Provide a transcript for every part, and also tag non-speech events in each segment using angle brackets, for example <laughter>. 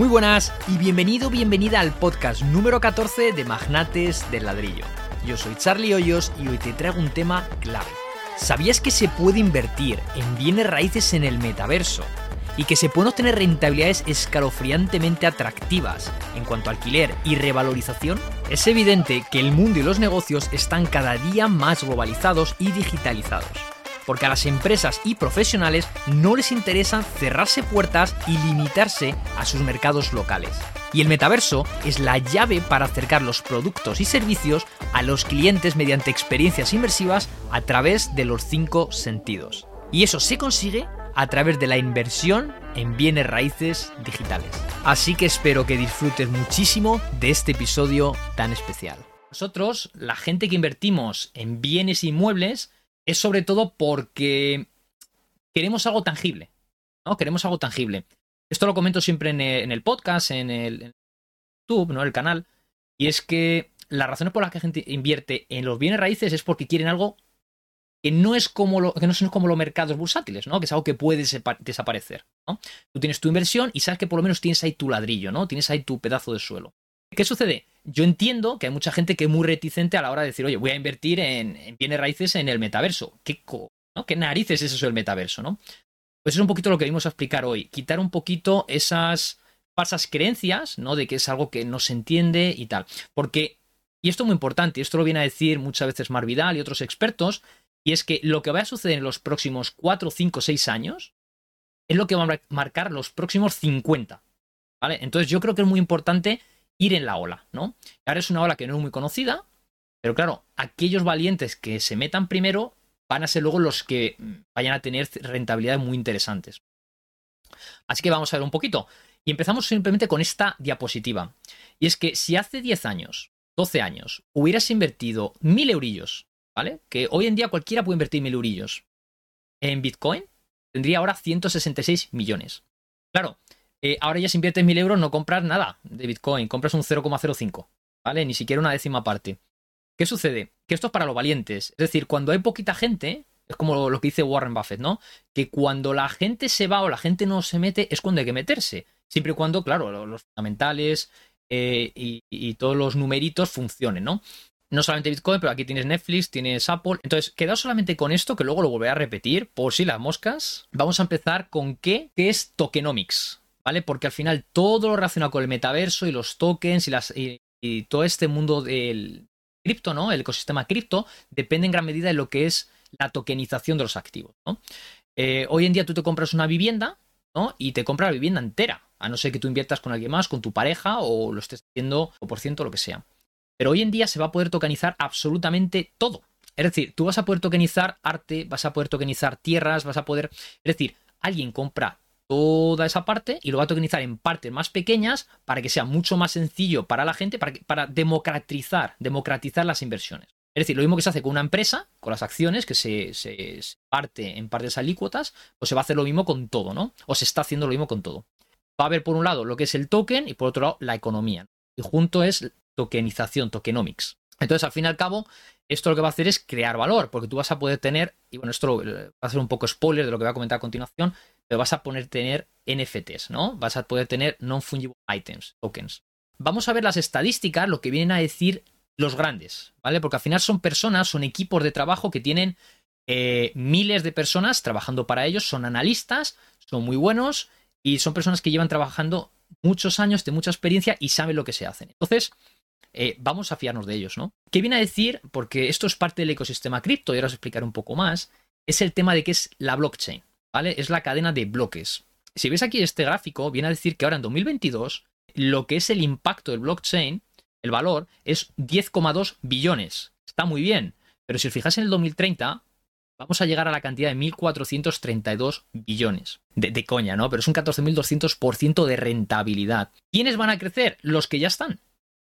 Muy buenas y bienvenido, bienvenida al podcast número 14 de Magnates del Ladrillo. Yo soy Charlie Hoyos y hoy te traigo un tema clave. ¿Sabías que se puede invertir en bienes raíces en el metaverso? Y que se pueden obtener rentabilidades escalofriantemente atractivas en cuanto a alquiler y revalorización? Es evidente que el mundo y los negocios están cada día más globalizados y digitalizados porque a las empresas y profesionales no les interesa cerrarse puertas y limitarse a sus mercados locales. Y el metaverso es la llave para acercar los productos y servicios a los clientes mediante experiencias inmersivas a través de los cinco sentidos. Y eso se consigue a través de la inversión en bienes raíces digitales. Así que espero que disfrutes muchísimo de este episodio tan especial. Nosotros, la gente que invertimos en bienes inmuebles, es sobre todo porque queremos algo tangible. ¿no? Queremos algo tangible. Esto lo comento siempre en el, podcast, en el, YouTube, ¿no? El canal. Y es que las razones por las que la gente invierte en los bienes raíces es porque quieren algo que no es como lo, que no son como los mercados bursátiles, ¿no? Que es algo que puede desaparecer. ¿no? Tú tienes tu inversión y sabes que por lo menos tienes ahí tu ladrillo, ¿no? Tienes ahí tu pedazo de suelo. ¿Qué sucede? Yo entiendo que hay mucha gente que es muy reticente a la hora de decir, oye, voy a invertir en, bienes raíces en el metaverso. ¿Qué. ¿Qué narices es eso del metaverso, no? Pues es un poquito lo que vimos a explicar hoy. Quitar un poquito esas falsas creencias, ¿no? De que es algo que no se entiende y tal. Porque, y esto es muy importante, esto lo viene a decir muchas veces Mar Vidal y otros expertos, y es que lo que va a suceder en los próximos 4, 5, 6 años es lo que va a marcar los próximos 50. ¿Vale? Entonces yo creo que es muy importante ir en la ola, ¿no? Ahora es una ola que no es muy conocida, pero claro, aquellos valientes que se metan primero van a ser luego los que vayan a tener rentabilidades muy interesantes. Así que vamos a ver un poquito. Y empezamos simplemente con esta diapositiva. Y es que si hace 10 años, 12 años, hubieras invertido 1000 eurillos, ¿vale? Que hoy en día cualquiera puede invertir 1000 eurillos en Bitcoin, tendría ahora 166 millones. Claro, eh, ahora ya si inviertes 1000 euros no compras nada de Bitcoin, compras un 0,05, ¿vale? Ni siquiera una décima parte. ¿Qué sucede? Que esto es para los valientes. Es decir, cuando hay poquita gente, es como lo que dice Warren Buffett, ¿no? Que cuando la gente se va o la gente no se mete, es cuando hay que meterse. Siempre y cuando, claro, los fundamentales eh, y, todos los numeritos funcionen, ¿no? No solamente Bitcoin, pero aquí tienes Netflix, tienes Apple. Entonces, quedado solamente con esto, que luego lo volveré a repetir, por si las moscas. Vamos a empezar con qué, qué es tokenomics. ¿Vale? Porque al final todo lo relacionado con el metaverso y los tokens y, las, y, todo este mundo del cripto, ¿no? El ecosistema cripto depende en gran medida de lo que es la tokenización de los activos, ¿no? Eh, hoy en día tú te compras una vivienda, ¿no? Y te compras la vivienda entera, a no ser que tú inviertas con alguien más, con tu pareja o lo estés haciendo o por ciento, lo que sea. Pero hoy en día se va a poder tokenizar absolutamente todo. Es decir, tú vas a poder tokenizar arte, vas a poder tokenizar tierras, vas a poder... Es decir, alguien compra toda esa parte y lo va a tokenizar en partes más pequeñas para que sea mucho más sencillo para la gente, para, para democratizar, democratizar las inversiones. Es decir, lo mismo que se hace con una empresa, con las acciones, que se, se, parte en partes alícuotas, pues se va a hacer lo mismo con todo, ¿no? O se está haciendo lo mismo con todo. Va a haber por un lado lo que es el token y por otro lado la economía. Y junto es tokenización, tokenomics. Entonces, al fin y al cabo, esto lo que va a hacer es crear valor, porque tú vas a poder tener, y bueno, esto va a ser un poco spoiler de lo que voy a comentar a continuación, pero vas a poder tener NFTs, ¿no? Vas a poder tener non-fungible items, tokens. Vamos a ver las estadísticas, lo que vienen a decir los grandes, ¿vale? Porque al final son personas, son equipos de trabajo que tienen eh, miles de personas trabajando para ellos, son analistas, son muy buenos y son personas que llevan trabajando muchos años, de mucha experiencia y saben lo que se hacen. Entonces, eh, vamos a fiarnos de ellos, ¿no? ¿Qué viene a decir? Porque esto es parte del ecosistema cripto y ahora os explicaré un poco más, es el tema de qué es la blockchain. ¿Vale? Es la cadena de bloques. Si ves aquí este gráfico, viene a decir que ahora en 2022 lo que es el impacto del blockchain, el valor, es 10,2 billones. Está muy bien, pero si os fijáis en el 2030, vamos a llegar a la cantidad de 1.432 billones. De, coña, ¿no? Pero es un 14.200% de rentabilidad. ¿Quiénes van a crecer? Los que ya están.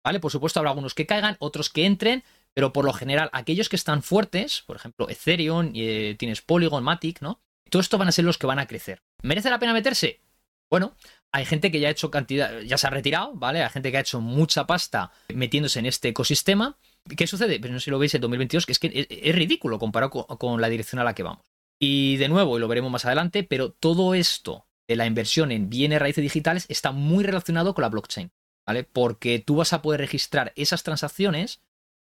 ¿Vale? Por supuesto, habrá algunos que caigan, otros que entren, pero por lo general, aquellos que están fuertes, por ejemplo, Ethereum, eh, tienes Polygon, Matic, ¿no? Todo esto van a ser los que van a crecer. ¿Merece la pena meterse? Bueno, hay gente que ya ha hecho cantidad, ya se ha retirado, ¿vale? Hay gente que ha hecho mucha pasta metiéndose en este ecosistema. ¿Qué sucede? Pero no sé si lo veis en 2022, que es que es, ridículo comparado con, la dirección a la que vamos. Y de nuevo, y lo veremos más adelante, pero todo esto de la inversión en bienes raíces digitales está muy relacionado con la blockchain, ¿vale? Porque tú vas a poder registrar esas transacciones,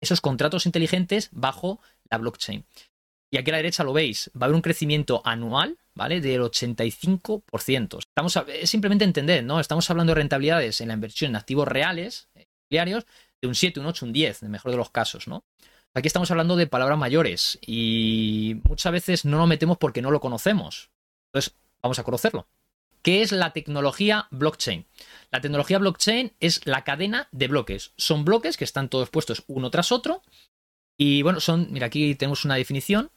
esos contratos inteligentes bajo la blockchain. Y aquí a la derecha lo veis, va a haber un crecimiento anual, ¿vale? Del 85%. Estamos es simplemente entender, ¿no? Estamos hablando de rentabilidades en la inversión en activos reales, diarios, de un 7, un 8, un 10, en el mejor de los casos, ¿no? Aquí estamos hablando de palabras mayores y muchas veces no lo metemos porque no lo conocemos. Entonces, vamos a conocerlo. ¿Qué es la tecnología blockchain? La tecnología blockchain es la cadena de bloques. Son bloques que están todos puestos uno tras otro. Y bueno, son, mira, aquí tenemos una definición.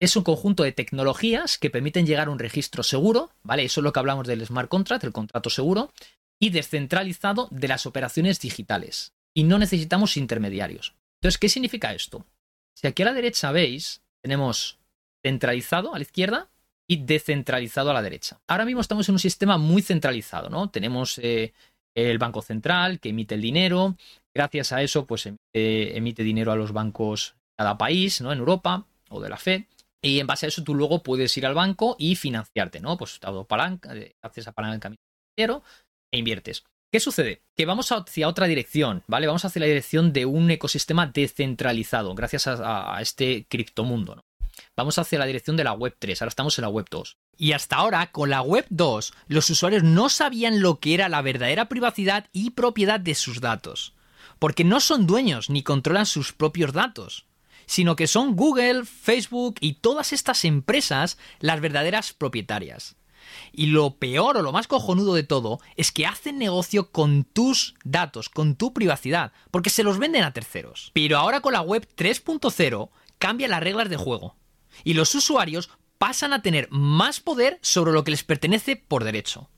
Es un conjunto de tecnologías que permiten llegar a un registro seguro, ¿vale? Eso es lo que hablamos del smart contract, el contrato seguro, y descentralizado de las operaciones digitales. Y no necesitamos intermediarios. Entonces, ¿qué significa esto? Si aquí a la derecha veis, tenemos centralizado a la izquierda y descentralizado a la derecha. Ahora mismo estamos en un sistema muy centralizado, ¿no? Tenemos eh, el Banco Central que emite el dinero, gracias a eso, pues emite, dinero a los bancos de cada país, ¿no? En Europa o de la Fed. Y en base a eso tú luego puedes ir al banco y financiarte, ¿no? Pues palanca, eh, haces apalancamiento dinero e inviertes. ¿Qué sucede? Que vamos hacia otra dirección, ¿vale? Vamos hacia la dirección de un ecosistema descentralizado, gracias a, este criptomundo, ¿no? Vamos hacia la dirección de la Web 3, ahora estamos en la Web 2. Y hasta ahora, con la Web 2, los usuarios no sabían lo que era la verdadera privacidad y propiedad de sus datos. Porque no son dueños ni controlan sus propios datos, sino que son Google, Facebook y todas estas empresas las verdaderas propietarias. Y lo peor o lo más cojonudo de todo es que hacen negocio con tus datos, con tu privacidad, porque se los venden a terceros. Pero ahora con la web 3.0 cambia las reglas de juego. Y los usuarios pasan a tener más poder sobre lo que les pertenece por derecho.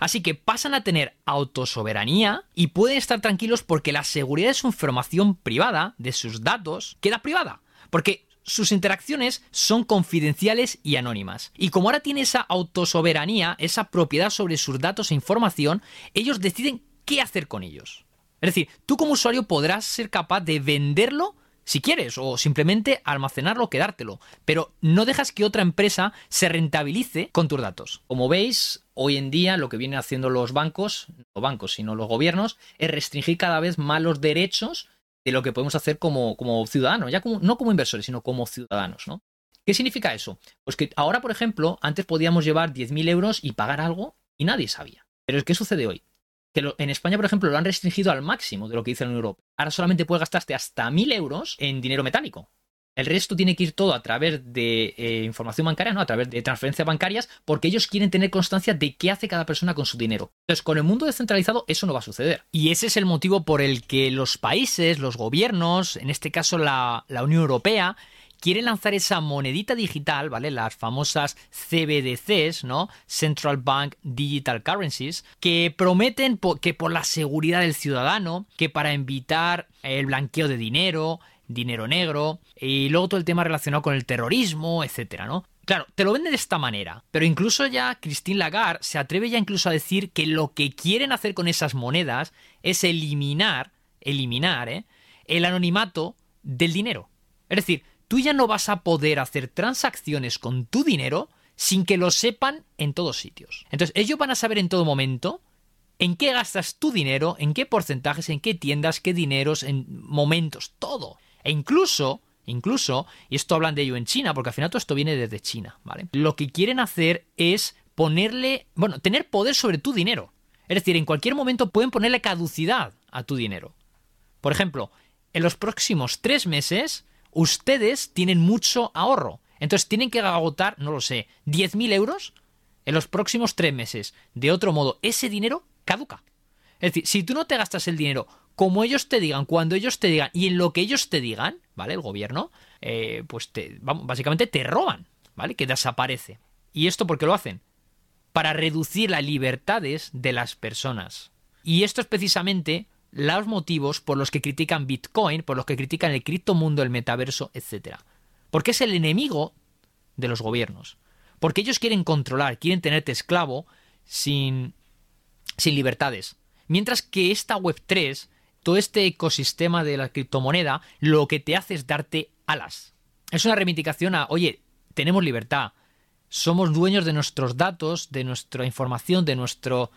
Así que pasan a tener autosoberanía y pueden estar tranquilos porque la seguridad de su información privada, de sus datos, queda privada. Porque sus interacciones son confidenciales y anónimas. Y como ahora tiene esa autosoberanía, esa propiedad sobre sus datos e información, ellos deciden qué hacer con ellos. Es decir, tú como usuario podrás ser capaz de venderlo si quieres, o simplemente almacenarlo o quedártelo, pero no dejas que otra empresa se rentabilice con tus datos. Como veis, hoy en día lo que vienen haciendo los bancos, no bancos, sino los gobiernos, es restringir cada vez más los derechos de lo que podemos hacer como, como ciudadanos, ya como, no como inversores, sino como ciudadanos, ¿no? ¿Qué significa eso? Pues que ahora, por ejemplo, antes podíamos llevar 10.000 euros y pagar algo y nadie sabía. Pero ¿qué sucede hoy? Que en España, por ejemplo, lo han restringido al máximo de lo que dice la Unión Europea. Ahora solamente puedes gastarte hasta 1.000 euros en dinero metálico. El resto tiene que ir todo a través de eh, información bancaria, ¿no? A través de transferencias bancarias, porque ellos quieren tener constancia de qué hace cada persona con su dinero. Entonces, con el mundo descentralizado, eso no va a suceder. Y ese es el motivo por el que los países, los gobiernos, en este caso la, la Unión Europea, quieren lanzar esa monedita digital, ¿vale? Las famosas CBDCs, ¿no? Central Bank Digital Currencies, que prometen que por la seguridad del ciudadano, que para evitar el blanqueo de dinero, dinero negro, y luego todo el tema relacionado con el terrorismo, etcétera, ¿no? Claro, te lo venden de esta manera, pero incluso ya Christine Lagarde se atreve ya incluso a decir que lo que quieren hacer con esas monedas es eliminar, eliminar, ¿eh? el anonimato del dinero. Es decir, tú ya no vas a poder hacer transacciones con tu dinero sin que lo sepan en todos sitios. Entonces, ellos van a saber en todo momento en qué gastas tu dinero, en qué porcentajes, en qué tiendas, qué dineros, en momentos, todo. E incluso, incluso, y esto hablan de ello en China, porque al final todo esto viene desde China, ¿vale? Lo que quieren hacer es ponerle, bueno, tener poder sobre tu dinero. Es decir, en cualquier momento pueden ponerle caducidad a tu dinero. Por ejemplo, en los próximos tres meses, ustedes tienen mucho ahorro. Entonces tienen que agotar, no lo sé, 10.000 euros en los próximos tres meses. De otro modo, ese dinero caduca. Es decir, si tú no te gastas el dinero como ellos te digan, cuando ellos te digan y en lo que ellos te digan, ¿vale? El gobierno, eh, pues te, básicamente te roban, ¿vale? Que desaparece. ¿Y esto por qué lo hacen? Para reducir las libertades de las personas. Y esto es precisamente los motivos por los que critican Bitcoin, por los que critican el criptomundo, el metaverso, etc. Porque es el enemigo de los gobiernos. Porque ellos quieren controlar, quieren tenerte esclavo sin, sin libertades. Mientras que esta Web3 todo este ecosistema de la criptomoneda lo que te hace es darte alas. Es una reivindicación a, oye, tenemos libertad, somos dueños de nuestros datos, de nuestra información, de nuestro.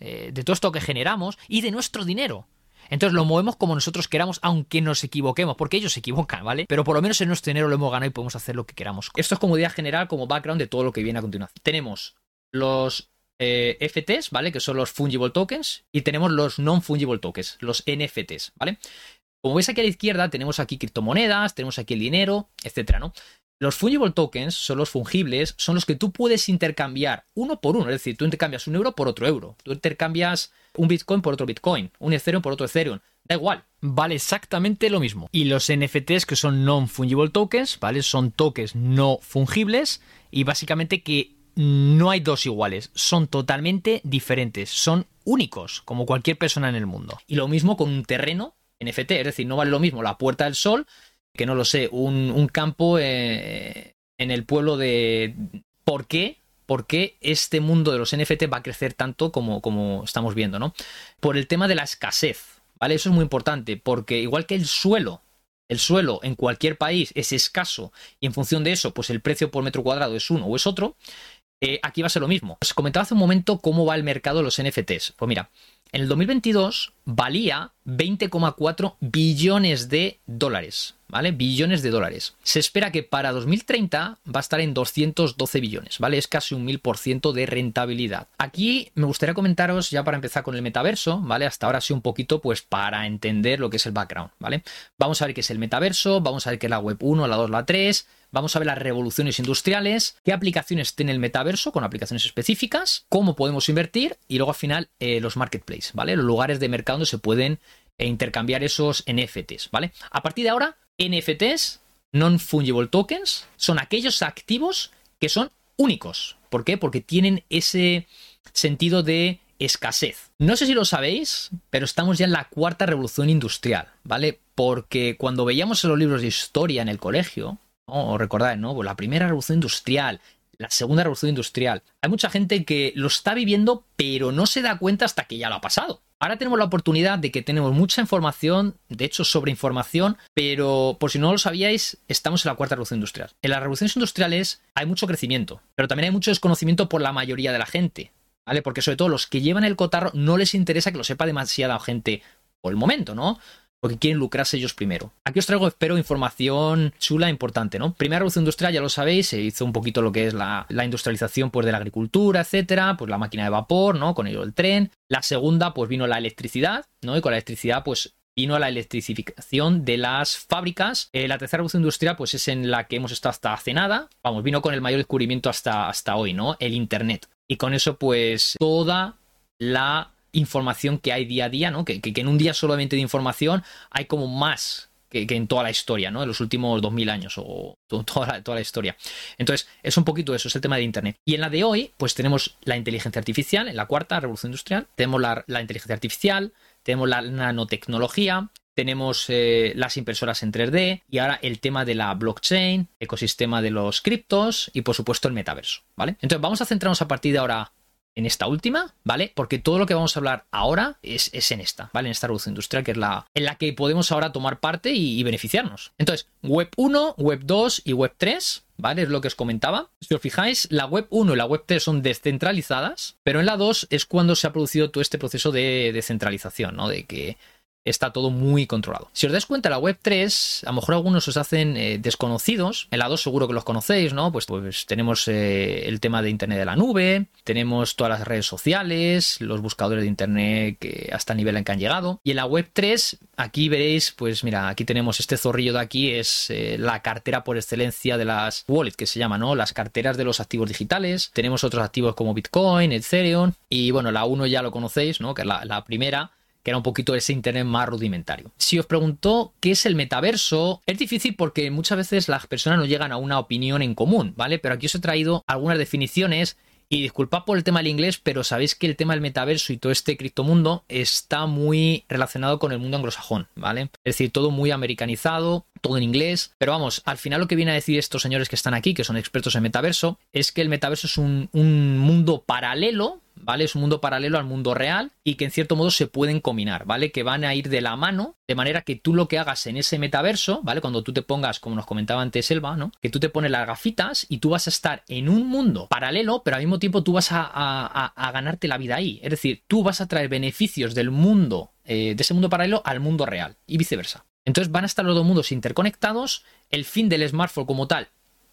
Eh, de todo esto que generamos y de nuestro dinero. Entonces lo movemos como nosotros queramos, aunque nos equivoquemos, porque ellos se equivocan, ¿vale? Pero por lo menos en nuestro dinero lo hemos ganado y podemos hacer lo que queramos. Esto es como idea general, como background de todo lo que viene a continuación. Tenemos los eh, FTs, ¿vale? Que son los fungible tokens, y tenemos los non-fungible tokens, los NFTs, ¿vale? Como veis aquí a la izquierda, tenemos aquí criptomonedas, tenemos aquí el dinero, etcétera, ¿no? Los fungible tokens son los fungibles, son los que tú puedes intercambiar uno por uno. Es decir, tú intercambias un euro por otro euro. Tú intercambias un Bitcoin por otro Bitcoin, un Ethereum por otro Ethereum. Da igual, vale exactamente lo mismo. Y los NFTs, que son non-fungible tokens, ¿vale? Son tokens no fungibles y básicamente que no hay dos iguales, son totalmente diferentes, son únicos, como cualquier persona en el mundo. Y lo mismo con un terreno NFT, es decir, no vale lo mismo la Puerta del Sol que no lo sé, un, campo eh, en el pueblo de... ¿Por qué? ¿Por qué este mundo de los NFT va a crecer tanto como, como estamos viendo, ¿no? Por el tema de la escasez, ¿vale? Eso es muy importante, porque igual que el suelo, el suelo en cualquier país es escaso y en función de eso, pues el precio por metro cuadrado es uno o es otro, eh, aquí va a ser lo mismo. Os comentaba hace un momento cómo va el mercado de los NFTs. Pues mira, en el 2022 valía 20,4 billones de dólares. ¿Vale? Billones de dólares. Se espera que para 2030 va a estar en 212 billones, ¿vale? Es casi un 1000% de rentabilidad. Aquí me gustaría comentaros, ya para empezar con el metaverso, ¿vale? Hasta ahora sí un poquito, pues para entender lo que es el background, ¿vale? Vamos a ver qué es el metaverso, vamos a ver qué es la web 1, la 2, la 3, Vamos a ver las revoluciones industriales, qué aplicaciones tiene el metaverso con aplicaciones específicas, cómo podemos invertir y luego al final eh, los marketplaces, ¿vale? Los lugares de mercado donde se pueden eh, intercambiar esos NFTs, ¿vale? A partir de ahora, NFTs, non-fungible tokens, son aquellos activos que son únicos. ¿Por qué? Porque tienen ese sentido de escasez. No sé si lo sabéis, pero estamos ya en la cuarta revolución industrial, ¿vale? Porque cuando veíamos los libros de historia en el colegio, o recordáis, ¿no? Pues la primera revolución industrial, la segunda revolución industrial. Hay mucha gente que lo está viviendo, pero no se da cuenta hasta que ya lo ha pasado. Ahora tenemos la oportunidad de que tenemos mucha información, de hecho sobre información, pero por si no lo sabíais, estamos en la cuarta revolución industrial. En las revoluciones industriales hay mucho crecimiento, pero también hay mucho desconocimiento por la mayoría de la gente, ¿vale? Porque sobre todo los que llevan el cotarro no les interesa que lo sepa demasiada gente por el momento, ¿no? Porque quieren lucrarse ellos primero. Aquí os traigo, espero, información chula, importante, ¿no? Primera revolución industrial, ya lo sabéis, se hizo un poquito lo que es la, industrialización pues, de la agricultura, etcétera, pues la máquina de vapor, ¿no? Con ello el tren. La segunda, pues vino la electricidad, ¿no? Y con la electricidad, pues vino la electrificación de las fábricas. Eh, la tercera revolución industrial, pues es en la que hemos estado hasta hace nada. Vamos, vino con el mayor descubrimiento hasta, hasta hoy, ¿no? El Internet. Y con eso, pues, toda la información que hay día a día, ¿no? Que, en un día solamente de información hay como más que, en toda la historia, ¿no? En los últimos 2000 años o toda la, toda la historia. Entonces, es un poquito eso, es el tema de Internet. Y en la de hoy, pues tenemos la inteligencia artificial, en la cuarta revolución industrial, tenemos la, inteligencia artificial, tenemos la nanotecnología, tenemos eh, las impresoras en 3D y ahora el tema de la blockchain, ecosistema de los criptos y por supuesto el metaverso, ¿vale? Entonces vamos a centrarnos a partir de ahora en esta última, ¿vale? Porque todo lo que vamos a hablar ahora es, en esta, ¿vale? En esta revolución industrial, que es la en la que podemos ahora tomar parte y, beneficiarnos. Entonces, Web 1, Web 2 y Web 3, ¿vale? Es lo que os comentaba. Si os fijáis, la Web 1 y la Web 3 son descentralizadas, pero en la 2 es cuando se ha producido todo este proceso de descentralización, ¿no? De que está todo muy controlado. Si os dais cuenta, la web 3, a lo mejor algunos os hacen eh, desconocidos. En la 2 seguro que los conocéis, ¿no? Pues, pues tenemos eh, el tema de Internet de la nube, tenemos todas las redes sociales, los buscadores de Internet que hasta el nivel en que han llegado. Y en la web 3, aquí veréis, pues mira, aquí tenemos este zorrillo de aquí, es eh, la cartera por excelencia de las wallets, que se llama, ¿no? Las carteras de los activos digitales. Tenemos otros activos como Bitcoin, Ethereum. Y bueno, la 1 ya lo conocéis, ¿no? Que es la primera que era un poquito ese Internet más rudimentario. Si os preguntó qué es el metaverso, es difícil porque muchas veces las personas no llegan a una opinión en común, ¿vale? Pero aquí os he traído algunas definiciones y disculpad por el tema del inglés, pero sabéis que el tema del metaverso y todo este criptomundo está muy relacionado con el mundo anglosajón, ¿vale? Es decir, todo muy americanizado, todo en inglés. Pero vamos, al final lo que viene a decir estos señores que están aquí, que son expertos en metaverso, es que el metaverso es un, un mundo paralelo ¿vale? Es un mundo paralelo al mundo real y que en cierto modo se pueden combinar, ¿vale? Que van a ir de la mano, de manera que tú lo que hagas en ese metaverso, ¿vale? Cuando tú te pongas, como nos comentaba antes Elba, ¿no? Que tú te pones las gafitas y tú vas a estar en un mundo paralelo, pero al mismo tiempo tú vas a, a ganarte la vida ahí. Es decir, tú vas a traer beneficios del mundo, eh, de ese mundo paralelo al mundo real y viceversa. Entonces van a estar los dos mundos interconectados, el fin del smartphone como tal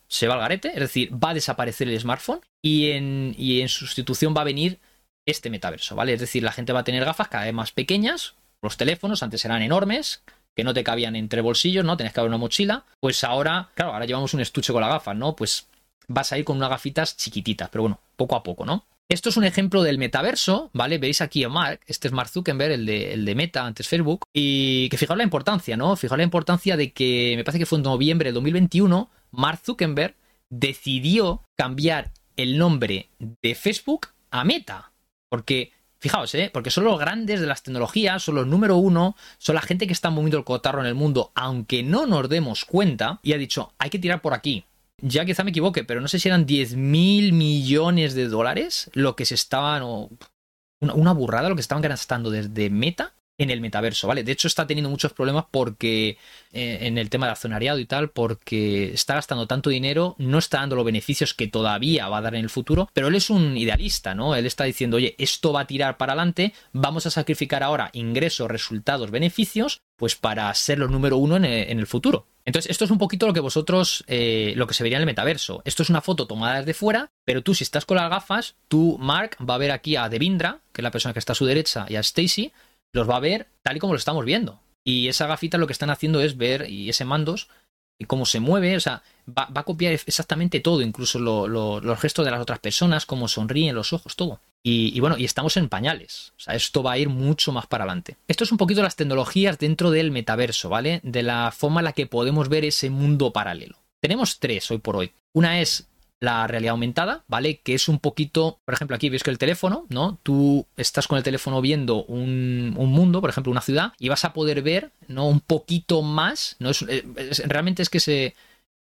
se va al garete, es decir, va a desaparecer el smartphone y en, y en sustitución va a venir este metaverso, ¿vale? Es decir, la gente va a tener gafas cada vez más pequeñas, los teléfonos antes eran enormes, que no te cabían entre bolsillos, ¿no? Tenías que haber una mochila, pues ahora, claro, ahora llevamos un estuche con la gafas, ¿no? Pues vas a ir con unas gafitas chiquititas, pero bueno, poco a poco, ¿no? Esto es un ejemplo del metaverso, ¿vale? Veis aquí a Mark, este es Mark Zuckerberg, el de, el de Meta, antes Facebook, y que fijaos la importancia, ¿no? Fijaos la importancia de que, me parece que fue en noviembre del 2021, Mark Zuckerberg decidió cambiar el nombre de Facebook a Meta. Porque, fijaos, ¿eh? Porque son los grandes de las tecnologías, son los número uno, son la gente que está moviendo el cotarro en el mundo, aunque no nos demos cuenta, y ha dicho, hay que tirar por aquí ya quizá me equivoque, pero no sé si eran 10 mil millones de dólares lo que se estaban, una, burrada lo que estaban gastando desde Meta en el metaverso, ¿vale? De hecho está teniendo muchos problemas porque eh, en el tema de accionariado y tal, porque está gastando tanto dinero, no está dando los beneficios que todavía va a dar en el futuro, pero él es un idealista, ¿no? Él está diciendo, oye, esto va a tirar para adelante, vamos a sacrificar ahora ingresos, resultados, beneficios, pues para ser los número uno en el futuro. Entonces, esto es un poquito lo que vosotros, eh, lo que se vería en el metaverso. Esto es una foto tomada desde fuera, pero tú si estás con las gafas, tú, Mark, va a ver aquí a Devindra, que es la persona que está a su derecha, y a Stacy, los va a ver tal y como lo estamos viendo. Y esa gafita lo que están haciendo es ver, y ese mandos, y cómo se mueve, o sea, va, a copiar exactamente todo, incluso los gestos de las otras personas, cómo sonríen los ojos, todo. Y, bueno, y estamos en pañales. O sea, esto va a ir mucho más para adelante. Esto es un poquito las tecnologías dentro del metaverso, ¿vale? De la forma en la que podemos ver ese mundo paralelo. Tenemos tres hoy por hoy. Una es la realidad aumentada, ¿vale? Que es un poquito, por ejemplo, aquí veis que el teléfono, ¿no? Tú estás con el teléfono viendo un, mundo, por ejemplo, una ciudad, y vas a poder ver, ¿no? Un poquito más, ¿no? Es, eh, realmente es que se,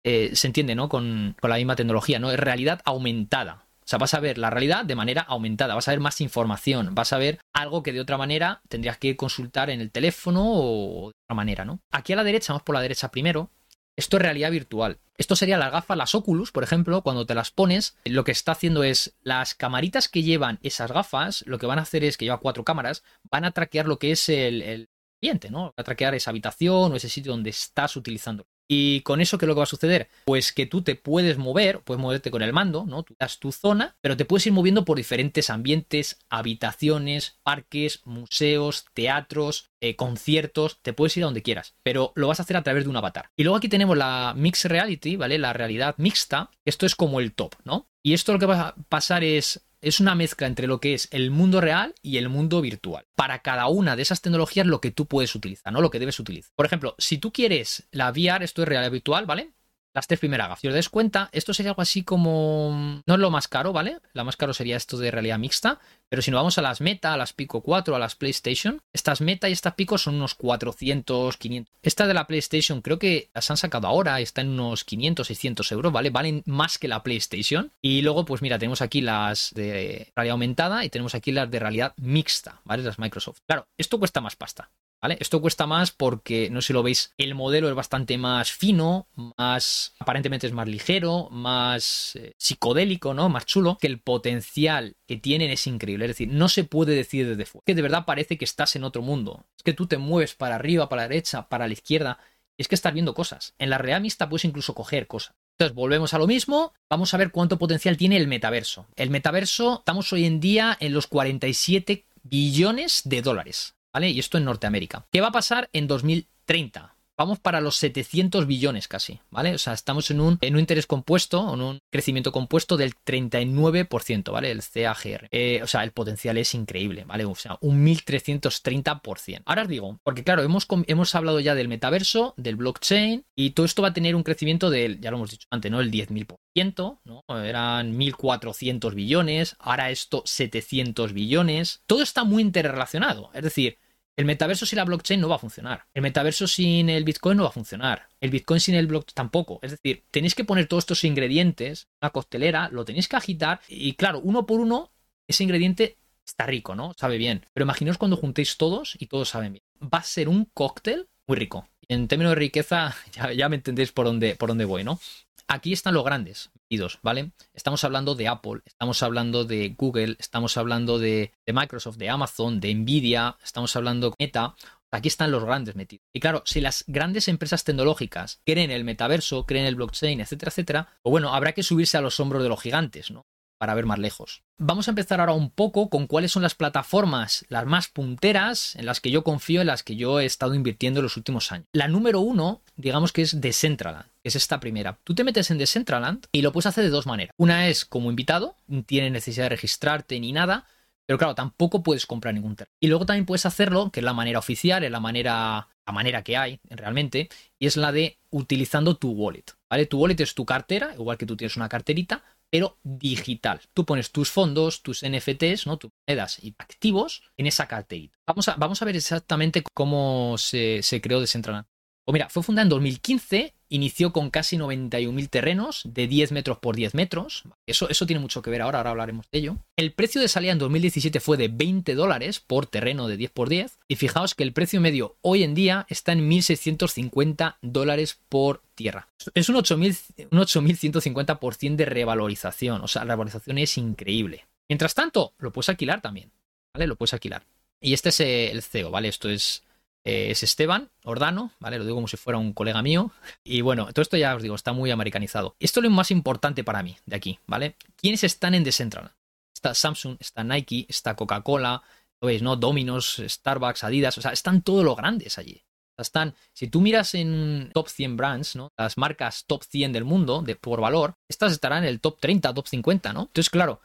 eh, se entiende, ¿no? Con, con la misma tecnología, ¿no? Es realidad aumentada. O sea, vas a ver la realidad de manera aumentada, vas a ver más información, vas a ver algo que de otra manera tendrías que consultar en el teléfono o de otra manera, ¿no? Aquí a la derecha, vamos por la derecha primero, esto es realidad virtual. Esto sería las gafas, las Oculus, por ejemplo, cuando te las pones, lo que está haciendo es las camaritas que llevan esas gafas, lo que van a hacer es que lleva cuatro cámaras, van a traquear lo que es el, el ambiente, ¿no? Va a traquear esa habitación o ese sitio donde estás utilizando. Y con eso, ¿qué es lo que va a suceder? Pues que tú te puedes mover, puedes moverte con el mando, ¿no? Tú das tu zona, pero te puedes ir moviendo por diferentes ambientes, habitaciones, parques, museos, teatros, eh, conciertos, te puedes ir a donde quieras, pero lo vas a hacer a través de un avatar. Y luego aquí tenemos la Mixed Reality, ¿vale? La realidad mixta. Esto es como el top, ¿no? Y esto lo que va a pasar es es una mezcla entre lo que es el mundo real y el mundo virtual. Para cada una de esas tecnologías lo que tú puedes utilizar, ¿no? Lo que debes utilizar. Por ejemplo, si tú quieres la VR, esto es realidad virtual, ¿vale? Las tres primeras gafas. Si os dais cuenta, esto sería algo así como. No es lo más caro, ¿vale? La más caro sería esto de realidad mixta. Pero si nos vamos a las Meta, a las Pico 4, a las PlayStation, estas Meta y estas Pico son unos 400, 500. Esta de la PlayStation creo que las han sacado ahora, está en unos 500, 600 euros, ¿vale? Valen más que la PlayStation. Y luego, pues mira, tenemos aquí las de realidad aumentada y tenemos aquí las de realidad mixta, ¿vale? Las Microsoft. Claro, esto cuesta más pasta. Esto cuesta más porque, no sé si lo veis, el modelo es bastante más fino, más aparentemente es más ligero, más eh, psicodélico, ¿no? Más chulo, que el potencial que tienen es increíble. Es decir, no se puede decir desde fuera. Que de verdad parece que estás en otro mundo. Es que tú te mueves para arriba, para la derecha, para la izquierda. es que estás viendo cosas. En la realidad puedes incluso coger cosas. Entonces, volvemos a lo mismo. Vamos a ver cuánto potencial tiene el metaverso. El metaverso, estamos hoy en día en los 47 billones de dólares. ¿Vale? Y esto en Norteamérica. ¿Qué va a pasar en 2030? Vamos para los 700 billones casi, ¿vale? O sea, estamos en un, en un interés compuesto, en un crecimiento compuesto del 39%, ¿vale? El CAGR. Eh, o sea, el potencial es increíble, ¿vale? O sea, un 1330%. Ahora os digo, porque claro, hemos, hemos hablado ya del metaverso, del blockchain, y todo esto va a tener un crecimiento del, ya lo hemos dicho antes, ¿no? El 10.000%, ¿no? Eran 1.400 billones, ahora esto 700 billones. Todo está muy interrelacionado, es decir, el metaverso sin la blockchain no va a funcionar. El metaverso sin el Bitcoin no va a funcionar. El Bitcoin sin el blockchain tampoco. Es decir, tenéis que poner todos estos ingredientes, una costelera, lo tenéis que agitar y claro, uno por uno, ese ingrediente está rico, ¿no? Sabe bien. Pero imaginaos cuando juntéis todos y todos saben bien. Va a ser un cóctel muy rico. En términos de riqueza, <laughs> ya, me entendéis por dónde, por dónde voy, ¿no? Aquí están los grandes metidos, ¿vale? Estamos hablando de Apple, estamos hablando de Google, estamos hablando de, Microsoft, de Amazon, de Nvidia, estamos hablando de Meta. Aquí están los grandes metidos. Y claro, si las grandes empresas tecnológicas creen el metaverso, creen el blockchain, etcétera, etcétera, pues bueno, habrá que subirse a los hombros de los gigantes, ¿no? Para ver más lejos. Vamos a empezar ahora un poco con cuáles son las plataformas, las más punteras, en las que yo confío, en las que yo he estado invirtiendo en los últimos años. La número uno, digamos que es Decentraland, que es esta primera. Tú te metes en Decentraland y lo puedes hacer de dos maneras. Una es como invitado, no tiene necesidad de registrarte ni nada, pero claro, tampoco puedes comprar ningún terreno. Y luego también puedes hacerlo, que es la manera oficial, es la manera, la manera que hay realmente, y es la de utilizando tu wallet. ¿Vale? Tu wallet es tu cartera, igual que tú tienes una carterita, pero digital. Tú pones tus fondos, tus NFTs, ¿no? tus monedas y activos en esa carterita. Vamos a, vamos a ver exactamente cómo se, se creó Decentraland. Pues mira, fue fundada en 2015, inició con casi 91.000 terrenos de 10 metros por 10 metros. Eso, eso tiene mucho que ver ahora, ahora hablaremos de ello. El precio de salida en 2017 fue de 20 dólares por terreno de 10 por 10. Y fijaos que el precio medio hoy en día está en 1.650 dólares por tierra. Es un 8.150% de revalorización. O sea, la revalorización es increíble. Mientras tanto, lo puedes alquilar también. ¿Vale? Lo puedes alquilar. Y este es el CEO, ¿vale? Esto es eh, es Esteban Ordano, ¿vale? Lo digo como si fuera un colega mío. Y bueno, todo esto ya os digo, está muy americanizado. Esto es lo más importante para mí de aquí, ¿vale? ¿Quiénes están en Decentraland? Está Samsung, está Nike, está Coca-Cola, lo veis, ¿no? Dominos, Starbucks, Adidas, o sea, están todos los grandes allí. Están, si tú miras en top 100 brands, ¿no? Las marcas top 100 del mundo, de, por valor, estas estarán en el top 30, top 50, ¿no? Entonces, claro,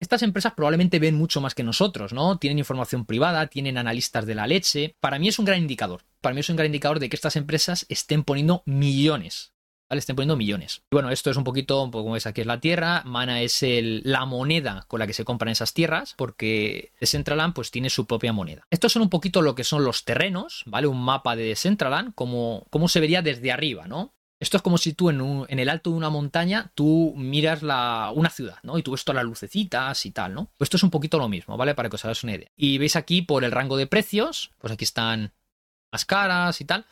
estas empresas probablemente ven mucho más que nosotros, ¿no? Tienen información privada, tienen analistas de la leche. Para mí es un gran indicador. Para mí es un gran indicador de que estas empresas estén poniendo millones. ¿Vale? Estén poniendo millones. Y bueno, esto es un poquito, un poco como ves aquí es la tierra. Mana es la moneda con la que se compran esas tierras, porque Decentraland pues tiene su propia moneda. Estos son un poquito lo que son los terrenos, ¿vale? Un mapa de Decentraland, como, como se vería desde arriba, ¿no? Esto es como si tú en, el alto de una montaña tú miras la, una ciudad, ¿no? Y tú ves todas las lucecitas y tal, ¿no? Pues esto es un poquito lo mismo, ¿vale? Para que os hagáis una idea. Y veis aquí por el rango de precios, pues aquí están las caras y tal.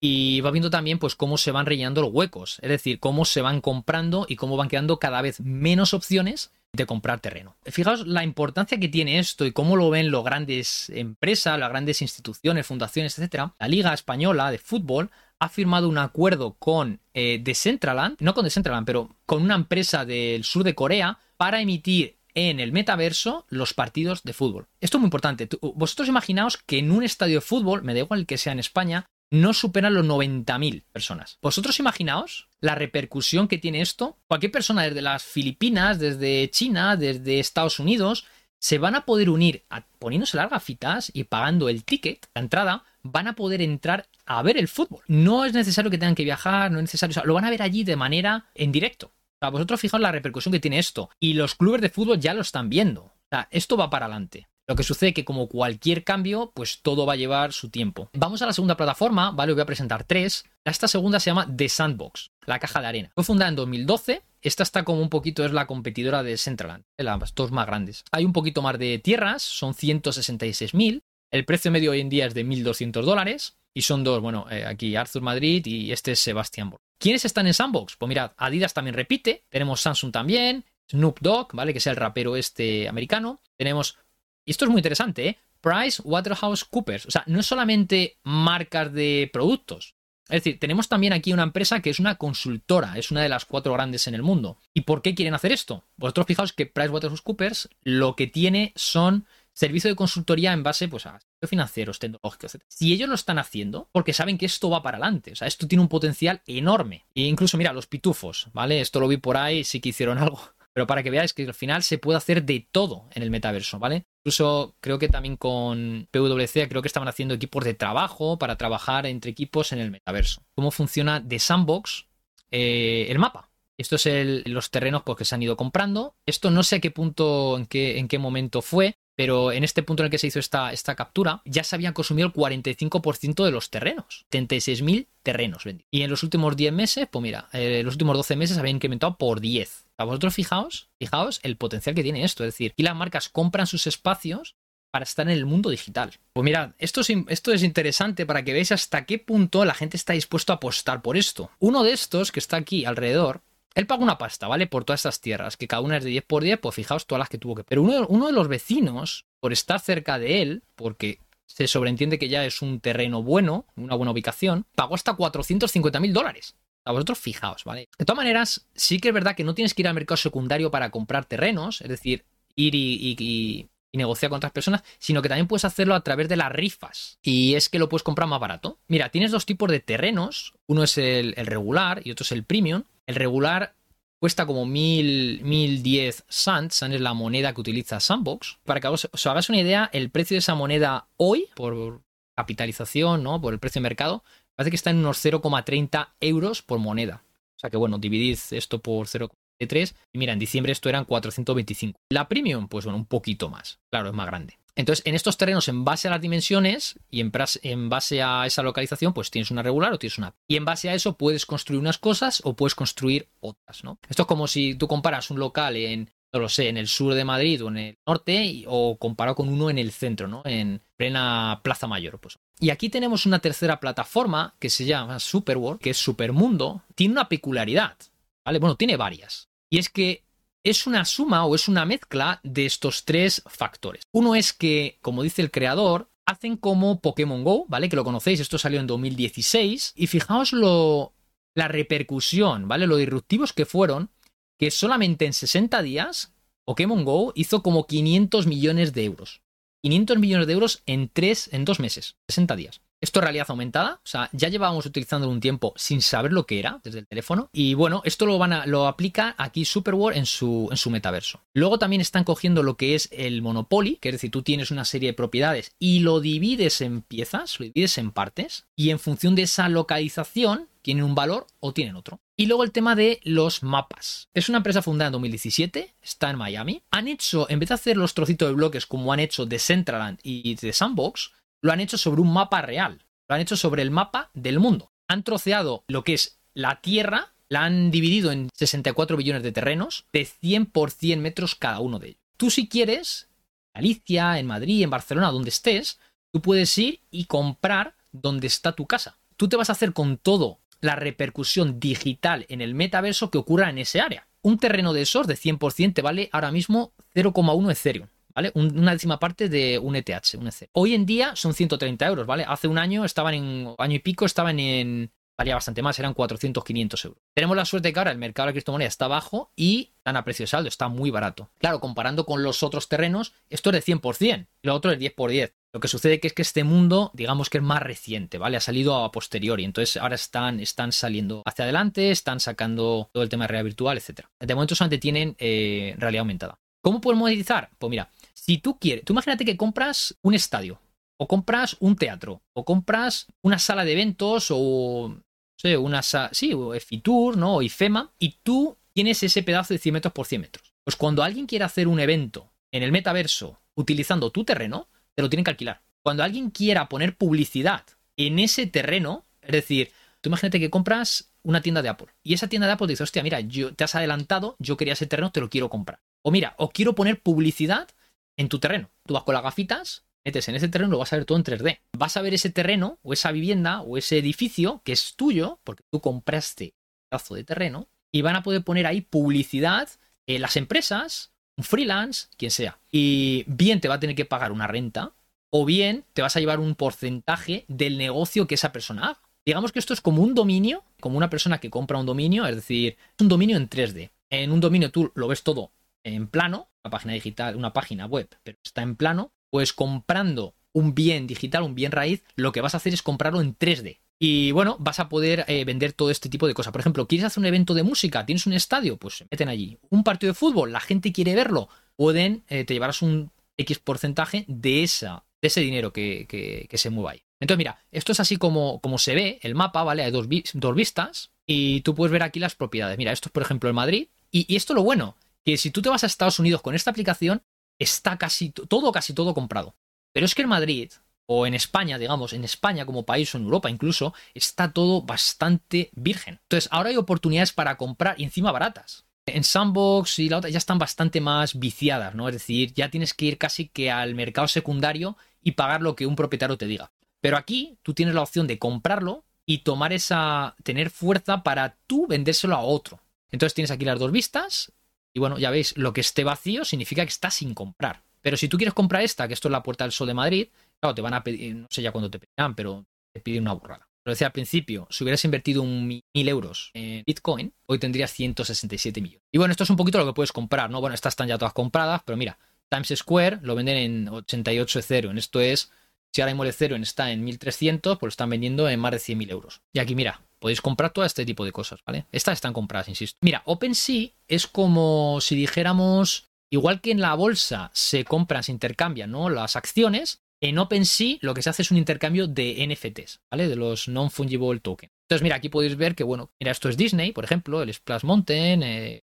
Y va viendo también pues cómo se van rellenando los huecos, es decir, cómo se van comprando y cómo van quedando cada vez menos opciones de comprar terreno. Fijaos la importancia que tiene esto y cómo lo ven las grandes empresas, las grandes instituciones, fundaciones, etcétera. La Liga Española de Fútbol ha firmado un acuerdo con eh, Decentraland, no con Decentraland, pero con una empresa del sur de Corea para emitir en el metaverso los partidos de fútbol. Esto es muy importante. Vosotros imaginaos que en un estadio de fútbol, me da igual que sea en España, no superan los 90.000 personas. Vosotros imaginaos la repercusión que tiene esto. Cualquier persona desde las Filipinas, desde China, desde Estados Unidos, se van a poder unir poniéndose las gafitas y pagando el ticket, la entrada, van a poder entrar a ver el fútbol. No es necesario que tengan que viajar, no es necesario, lo van a ver allí de manera en directo. O sea, vosotros fijaos la repercusión que tiene esto. Y los clubes de fútbol ya lo están viendo. O sea, esto va para adelante. Lo que sucede que como cualquier cambio, pues todo va a llevar su tiempo. Vamos a la segunda plataforma, ¿vale? Voy a presentar tres. Esta segunda se llama The Sandbox, la caja de arena. Fue fundada en 2012. Esta está como un poquito, es la competidora de Centraland, las dos más grandes. Hay un poquito más de tierras, son 166.000. El precio medio hoy en día es de 1.200 dólares. Y son dos, bueno, eh, aquí Arthur Madrid y este es Sebastián Borg. ¿Quiénes están en Sandbox? Pues mirad, Adidas también repite, tenemos Samsung también, Snoop Dogg, ¿vale? Que es el rapero este americano. Tenemos y esto es muy interesante, ¿eh? Price Waterhouse Coopers. O sea, no es solamente marcas de productos. Es decir, tenemos también aquí una empresa que es una consultora, es una de las cuatro grandes en el mundo. ¿Y por qué quieren hacer esto? Vosotros fijaos que PricewaterhouseCoopers lo que tiene son servicios de consultoría en base pues, a financieros, tecnológicos, etc. Si ellos lo están haciendo, porque saben que esto va para adelante, o sea, esto tiene un potencial enorme. E incluso, mira, los pitufos, ¿vale? Esto lo vi por ahí, sí que hicieron <laughs> algo pero para que veáis que al final se puede hacer de todo en el metaverso, ¿vale? Incluso creo que también con PwC creo que estaban haciendo equipos de trabajo para trabajar entre equipos en el metaverso. ¿Cómo funciona de Sandbox eh, el mapa? Esto es los terrenos pues, que se han ido comprando. Esto no sé a qué punto, en qué, en qué momento fue, pero en este punto en el que se hizo esta, esta captura, ya se habían consumido el 45% de los terrenos. 76.000 terrenos vendidos. Y en los últimos 10 meses, pues mira, eh, los últimos 12 meses habían incrementado por 10. A vosotros fijaos, fijaos el potencial que tiene esto. Es decir, y las marcas compran sus espacios para estar en el mundo digital. Pues mirad, esto es, esto es interesante para que veáis hasta qué punto la gente está dispuesto a apostar por esto. Uno de estos que está aquí alrededor, él paga una pasta, ¿vale? Por todas estas tierras, que cada una es de 10 por 10, pues fijaos todas las que tuvo que... Pero uno, de los vecinos, por estar cerca de él, porque se sobreentiende que ya es un terreno bueno, una buena ubicación, pagó hasta 450 mil dólares. A vosotros fijaos, ¿vale? De todas maneras, sí que es verdad que no tienes que ir al mercado secundario para comprar terrenos, es decir, ir y negociar con otras personas, sino que también puedes hacerlo a través de las rifas. Y es que lo puedes comprar más barato. Mira, tienes dos tipos de terrenos. Uno es el, regular y otro es el premium. El regular cuesta como mil, 1010 Sands, Sand es la moneda que utiliza Sandbox. Para que os, hagáis una idea, el precio de esa moneda hoy, por capitalización, ¿no? Por el precio de mercado, parece que está en unos 0,30 euros por moneda. O sea que bueno, dividid esto por 0, 3. Y mira, en diciembre esto eran 425. La premium, pues bueno, un poquito más. Claro, es más grande. Entonces, en estos terrenos, en base a las dimensiones y en, en, base a esa localización, pues tienes una regular o tienes una. Y en base a eso puedes construir unas cosas o puedes construir otras, ¿no? Esto es como si tú comparas un local en, no lo sé, en el sur de Madrid o en el norte o comparado con uno en el centro, ¿no? En plena Plaza Mayor, pues. Y aquí tenemos una tercera plataforma que se llama Superworld, que es Supermundo. Tiene una peculiaridad, ¿vale? Bueno, tiene varias. Y es que es una suma o es una mezcla de estos tres factores. Uno es que, como dice el creador, hacen como Pokémon Go, ¿vale? Que lo conocéis, esto salió en 2016. Y fijaos lo, la repercusión, ¿vale? Lo disruptivos que fueron, que solamente en 60 días Pokémon Go hizo como 500 millones de euros. 500 millones de euros en tres, en dos meses, 60 días. Esto es realidad aumentada, o sea, ya llevábamos utilizando un tiempo sin saber lo que era desde el teléfono. Y bueno, esto lo van a, lo aplica aquí Superworld en su, en su metaverso. Luego también están cogiendo lo que es el Monopoly, que es decir, tú tienes una serie de propiedades y lo divides en piezas, lo divides en partes, y en función de esa localización tienen un valor o tienen otro. Y luego el tema de los mapas. Es una empresa fundada en 2017, está en Miami. Han hecho, en vez de hacer los trocitos de bloques como han hecho de Centraland y de Sandbox, lo han hecho sobre un mapa real, lo han hecho sobre el mapa del mundo. Han troceado lo que es la Tierra, la han dividido en 64 billones de terrenos de 100 por 100 metros cada uno de ellos. Tú si quieres, en Galicia, en Madrid, en Barcelona, donde estés, tú puedes ir y comprar donde está tu casa. Tú te vas a hacer con todo la repercusión digital en el metaverso que ocurra en ese área. Un terreno de esos de 100% te vale ahora mismo 0,1 Ethereum. ¿Vale? una décima parte de un ETH, un ETH. Hoy en día son 130 euros, ¿vale? Hace un año estaban en, año y pico estaban en, valía bastante más, eran 400, 500 euros. Tenemos la suerte que ahora el mercado de la criptomoneda está bajo y están a precio de saldo, está muy barato. Claro, comparando con los otros terrenos, esto es de 100% y lo otro es 10 por 10. Lo que sucede que es que este mundo, digamos que es más reciente, ¿vale? Ha salido a posteriori, entonces ahora están, están saliendo hacia adelante, están sacando todo el tema de realidad virtual, etc. De momento solamente tienen eh, realidad aumentada. ¿Cómo pueden monetizar? Pues mira, si tú quieres, tú imagínate que compras un estadio, o compras un teatro, o compras una sala de eventos, o no sé, una sí, o Fitur, ¿no? O IFEMA, y tú tienes ese pedazo de 100 metros por 100 metros. Pues cuando alguien quiere hacer un evento en el metaverso utilizando tu terreno, te lo tienen que alquilar. Cuando alguien quiera poner publicidad en ese terreno, es decir, tú imagínate que compras una tienda de Apple y esa tienda de Apple te dice, hostia, mira, yo, te has adelantado, yo quería ese terreno, te lo quiero comprar. O mira, o quiero poner publicidad en tu terreno. Tú vas con las gafitas, metes en ese terreno, lo vas a ver todo en 3D. Vas a ver ese terreno, o esa vivienda, o ese edificio que es tuyo, porque tú compraste un pedazo de terreno, y van a poder poner ahí publicidad en las empresas, un freelance, quien sea. Y bien te va a tener que pagar una renta, o bien te vas a llevar un porcentaje del negocio que esa persona haga. Digamos que esto es como un dominio, como una persona que compra un dominio, es decir, un dominio en 3D. En un dominio tú lo ves todo en plano, página digital, una página web, pero está en plano, pues comprando un bien digital, un bien raíz, lo que vas a hacer es comprarlo en 3D. Y bueno, vas a poder eh, vender todo este tipo de cosas. Por ejemplo, ¿quieres hacer un evento de música? ¿Tienes un estadio? Pues se meten allí. Un partido de fútbol, la gente quiere verlo. Pueden, eh, te llevarás un X porcentaje de, esa, de ese dinero que, que, se mueva ahí. Entonces, mira, esto es así como, como se ve el mapa, ¿vale? Hay dos, dos vistas y tú puedes ver aquí las propiedades. Mira, esto es, por ejemplo, el Madrid. Y, y esto es lo bueno, que si tú te vas a Estados Unidos con esta aplicación, está casi todo, casi todo comprado. Pero es que en Madrid, o en España, digamos, en España como país o en Europa incluso, está todo bastante virgen. Entonces, ahora hay oportunidades para comprar y encima baratas. En Sandbox y la otra ya están bastante más viciadas, ¿no? Es decir, ya tienes que ir casi que al mercado secundario y pagar lo que un propietario te diga. Pero aquí tú tienes la opción de comprarlo y tomar esa. tener fuerza para tú vendérselo a otro. Entonces tienes aquí las dos vistas. Y bueno, ya veis, lo que esté vacío significa que está sin comprar. Pero si tú quieres comprar esta, que esto es la Puerta del Sol de Madrid, claro, te van a pedir, no sé ya cuándo te pedirán, pero te piden una burrada. Lo decía al principio, si hubieras invertido un mil euros en Bitcoin, hoy tendrías 167 millones. Y bueno, esto es un poquito lo que puedes comprar, ¿no? Bueno, estas están ya todas compradas, pero mira, Times Square lo venden en 88 Ethereum. Esto es, si ahora mismo el Ethereum está en 1300, pues lo están vendiendo en más de 100.000 euros. Y aquí, mira, podéis comprar todo este tipo de cosas, ¿vale? Estas están compradas, insisto. Mira, OpenSea es como si dijéramos, igual que en la bolsa se compran, se intercambian, ¿no? Las acciones, en OpenSea lo que se hace es un intercambio de NFTs, ¿vale? De los non-fungible token. Entonces, mira, aquí podéis ver que, bueno, mira, esto es Disney, por ejemplo, el Splash Mountain, eh,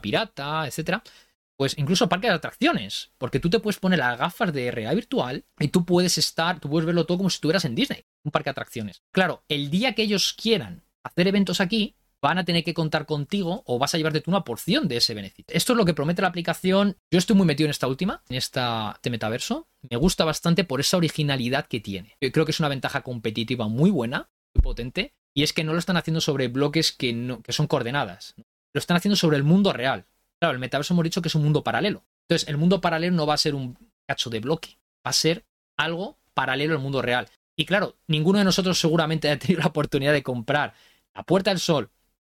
Pirata, etcétera. Pues incluso parques de atracciones, porque tú te puedes poner las gafas de realidad virtual y tú puedes estar, tú puedes verlo todo como si estuvieras en Disney, un parque de atracciones. Claro, el día que ellos quieran hacer eventos aquí, van a tener que contar contigo o vas a llevarte tú una porción de ese beneficio. Esto es lo que promete la aplicación. Yo estoy muy metido en esta última, en esta de metaverso. Me gusta bastante por esa originalidad que tiene. Yo creo que es una ventaja competitiva muy buena, muy potente, y es que no lo están haciendo sobre bloques que, no, que son coordenadas. Lo están haciendo sobre el mundo real. Claro, el metaverso hemos dicho que es un mundo paralelo. Entonces, el mundo paralelo no va a ser un cacho de bloque, va a ser algo paralelo al mundo real. Y claro, ninguno de nosotros seguramente ha tenido <laughs> la oportunidad de comprar la Puerta del Sol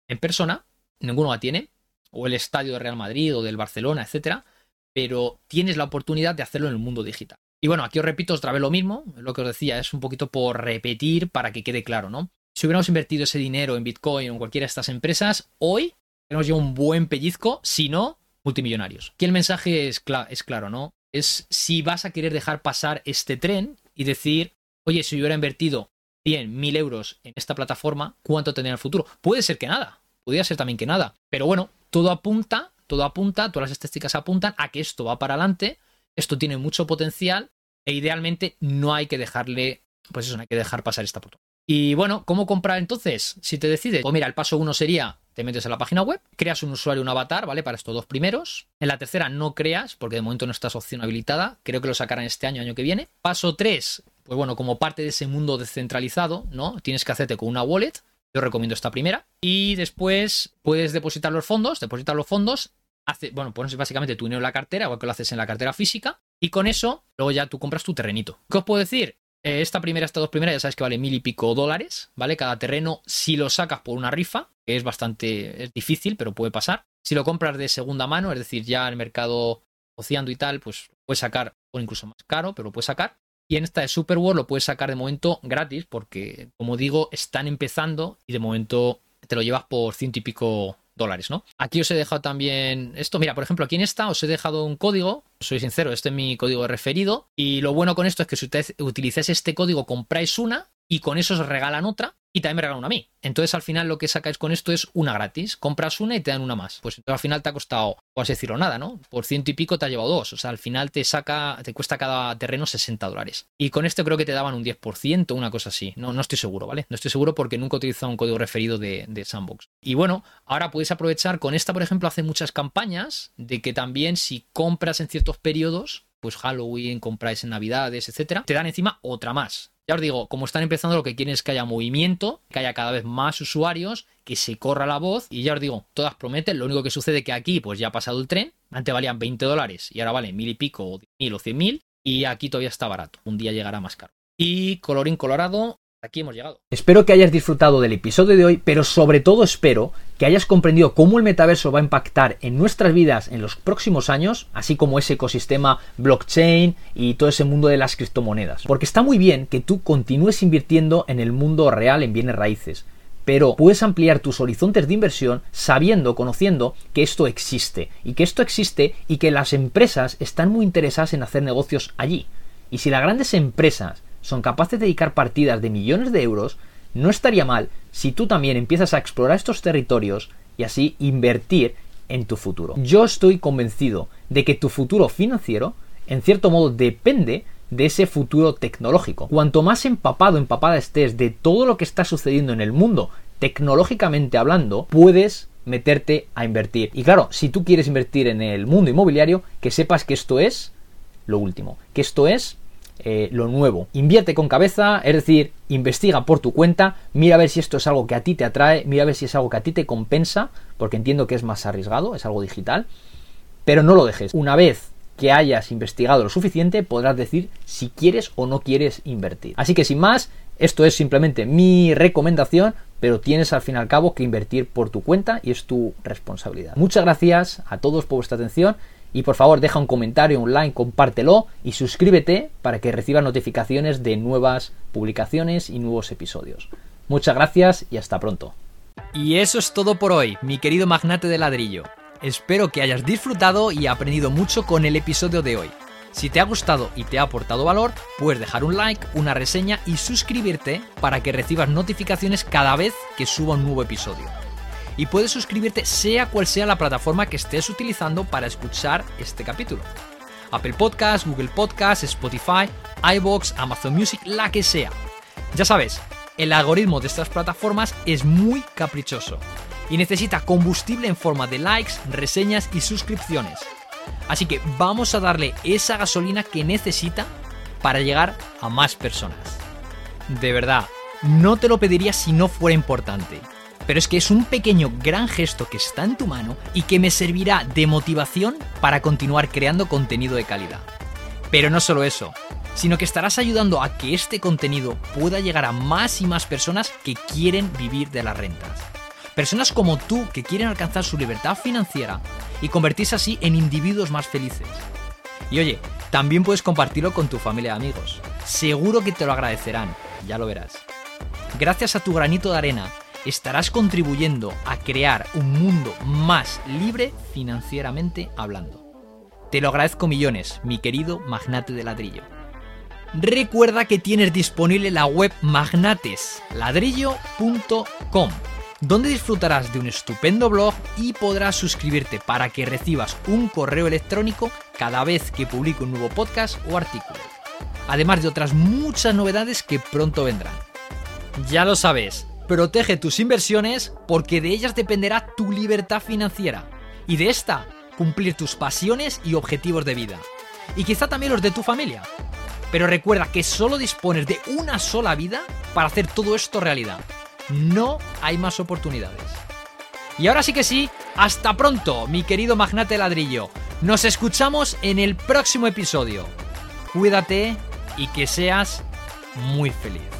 en persona, ninguno la tiene, o el estadio de Real Madrid o del Barcelona, etcétera, pero tienes la oportunidad de hacerlo en el mundo digital. Y bueno, aquí os repito otra vez lo mismo, lo que os decía, es un poquito por repetir para que quede claro, ¿no? Si hubiéramos invertido ese dinero en Bitcoin o en cualquiera de estas empresas, hoy tenemos ya un buen pellizco, si no, multimillonarios. Aquí el mensaje es, es claro, ¿no? Es si vas a querer dejar pasar este tren y decir, oye, si yo hubiera invertido 100, 1000 euros en esta plataforma, ¿cuánto tendría en el futuro? Puede ser que nada, podría ser también que nada. Pero bueno, todo apunta, todo apunta, todas las estadísticas apuntan a que esto va para adelante, esto tiene mucho potencial e idealmente no hay que dejarle, pues eso, no hay que dejar pasar esta oportunidad. Y bueno, ¿cómo comprar entonces? Si te decides, pues mira, el paso uno sería, te metes en la página web, creas un usuario, un avatar, ¿vale? Para estos dos primeros. En la tercera no creas, porque de momento no está su opción habilitada. Creo que lo sacarán este año, año que viene. Paso tres, pues bueno, como parte de ese mundo descentralizado, ¿no? Tienes que hacerte con una wallet. Yo recomiendo esta primera. Y después puedes depositar los fondos, depositar los fondos. Hace, bueno, pones básicamente tu dinero en la cartera, igual que lo haces en la cartera física. Y con eso, luego ya tú compras tu terrenito. ¿Qué os puedo decir? Eh, esta primera, estas dos primeras, ya sabes que vale mil y pico dólares, ¿vale? Cada terreno, si lo sacas por una rifa, que es bastante es difícil, pero puede pasar. Si lo compras de segunda mano, es decir, ya en el mercado ociando y tal, pues puedes sacar, o incluso más caro, pero lo puedes sacar. Y en esta de Super World lo puedes sacar de momento gratis porque, como digo, están empezando y de momento te lo llevas por ciento y pico dólares, ¿no? Aquí os he dejado también esto. Mira, por ejemplo, aquí en esta os he dejado un código. Soy sincero, este es mi código referido. Y lo bueno con esto es que si ustedes utilizáis este código, compráis una y con eso os regalan otra y también me regalan una a mí. Entonces al final lo que sacáis con esto es una gratis. Compras una y te dan una más. Pues entonces al final te ha costado, por así decirlo, nada, ¿no? Por ciento y pico te ha llevado dos. O sea, al final te saca, te cuesta cada terreno 60 dólares. Y con esto creo que te daban un 10%, una cosa así. No, no estoy seguro, ¿vale? No estoy seguro porque nunca he utilizado un código referido de, de Sandbox. Y bueno, ahora puedes aprovechar, con esta por ejemplo hace muchas campañas de que también si compras en ciertos periodos, pues Halloween, compráis en Navidades, etcétera, te dan encima otra más. Ya os digo, como están empezando, lo que quieren es que haya movimiento, que haya cada vez más usuarios, que se corra la voz. Y ya os digo, todas prometen. Lo único que sucede que aquí, pues ya ha pasado el tren. Antes valían 20 dólares y ahora valen mil y pico, o mil o cien mil. Y aquí todavía está barato. Un día llegará más caro. Y colorín colorado, aquí hemos llegado. Espero que hayas disfrutado del episodio de hoy, pero sobre todo espero que hayas comprendido cómo el metaverso va a impactar en nuestras vidas en los próximos años, así como ese ecosistema blockchain y todo ese mundo de las criptomonedas. Porque está muy bien que tú continúes invirtiendo en el mundo real en bienes raíces, pero puedes ampliar tus horizontes de inversión sabiendo, conociendo que esto existe y que esto existe y que las empresas están muy interesadas en hacer negocios allí. Y si las grandes empresas son capaces de dedicar partidas de millones de euros, no estaría mal si tú también empiezas a explorar estos territorios y así invertir en tu futuro. Yo estoy convencido de que tu futuro financiero, en cierto modo, depende de ese futuro tecnológico. Cuanto más empapado, empapada estés de todo lo que está sucediendo en el mundo, tecnológicamente hablando, puedes meterte a invertir. Y claro, si tú quieres invertir en el mundo inmobiliario, que sepas que esto es lo último, que esto es eh, lo nuevo. Invierte con cabeza, es decir, investiga por tu cuenta, mira a ver si esto es algo que a ti te atrae, mira a ver si es algo que a ti te compensa, porque entiendo que es más arriesgado, es algo digital, pero no lo dejes. Una vez que hayas investigado lo suficiente, podrás decir si quieres o no quieres invertir. Así que sin más, esto es simplemente mi recomendación, pero tienes al fin y al cabo que invertir por tu cuenta y es tu responsabilidad. Muchas gracias a todos por vuestra atención y por favor deja un comentario, un like, compártelo y suscríbete para que recibas notificaciones de nuevas publicaciones y nuevos episodios. Muchas gracias y hasta pronto. Y eso es todo por hoy, mi querido magnate de ladrillo. Espero que hayas disfrutado y aprendido mucho con el episodio de hoy. Si te ha gustado y te ha aportado valor, puedes dejar un like, una reseña y suscribirte para que recibas notificaciones cada vez que suba un nuevo episodio. Y puedes suscribirte sea cual sea la plataforma que estés utilizando para escuchar este capítulo. Apple Podcast, Google Podcast, Spotify, iBox, Amazon Music, la que sea. Ya sabes, el algoritmo de estas plataformas es muy caprichoso y necesita combustible en forma de likes, reseñas y suscripciones. Así que vamos a darle esa gasolina que necesita para llegar a más personas. De verdad, no te lo pediría si no fuera importante. Pero es que es un pequeño gran gesto que está en tu mano y que me servirá de motivación para continuar creando contenido de calidad. Pero no solo eso, sino que estarás ayudando a que este contenido pueda llegar a más y más personas que quieren vivir de las rentas. Personas como tú que quieren alcanzar su libertad financiera y convertirse así en individuos más felices. Y oye, también puedes compartirlo con tu familia y amigos. Seguro que te lo agradecerán, ya lo verás. Gracias a tu granito de arena, estarás contribuyendo a crear un mundo más libre financieramente hablando. Te lo agradezco millones, mi querido magnate de ladrillo. Recuerda que tienes disponible la web magnatesladrillo.com donde disfrutarás de un estupendo blog y podrás suscribirte para que recibas un correo electrónico cada vez que publico un nuevo podcast o artículo. Además de otras muchas novedades que pronto vendrán. Ya lo sabes, protege tus inversiones porque de ellas dependerá tu libertad financiera y de esta cumplir tus pasiones y objetivos de vida. Y quizá también los de tu familia. Pero recuerda que solo dispones de una sola vida para hacer todo esto realidad no hay más oportunidades. Y ahora sí que sí, hasta pronto, mi querido magnate ladrillo. Nos escuchamos en el próximo episodio. Cuídate y que seas muy feliz.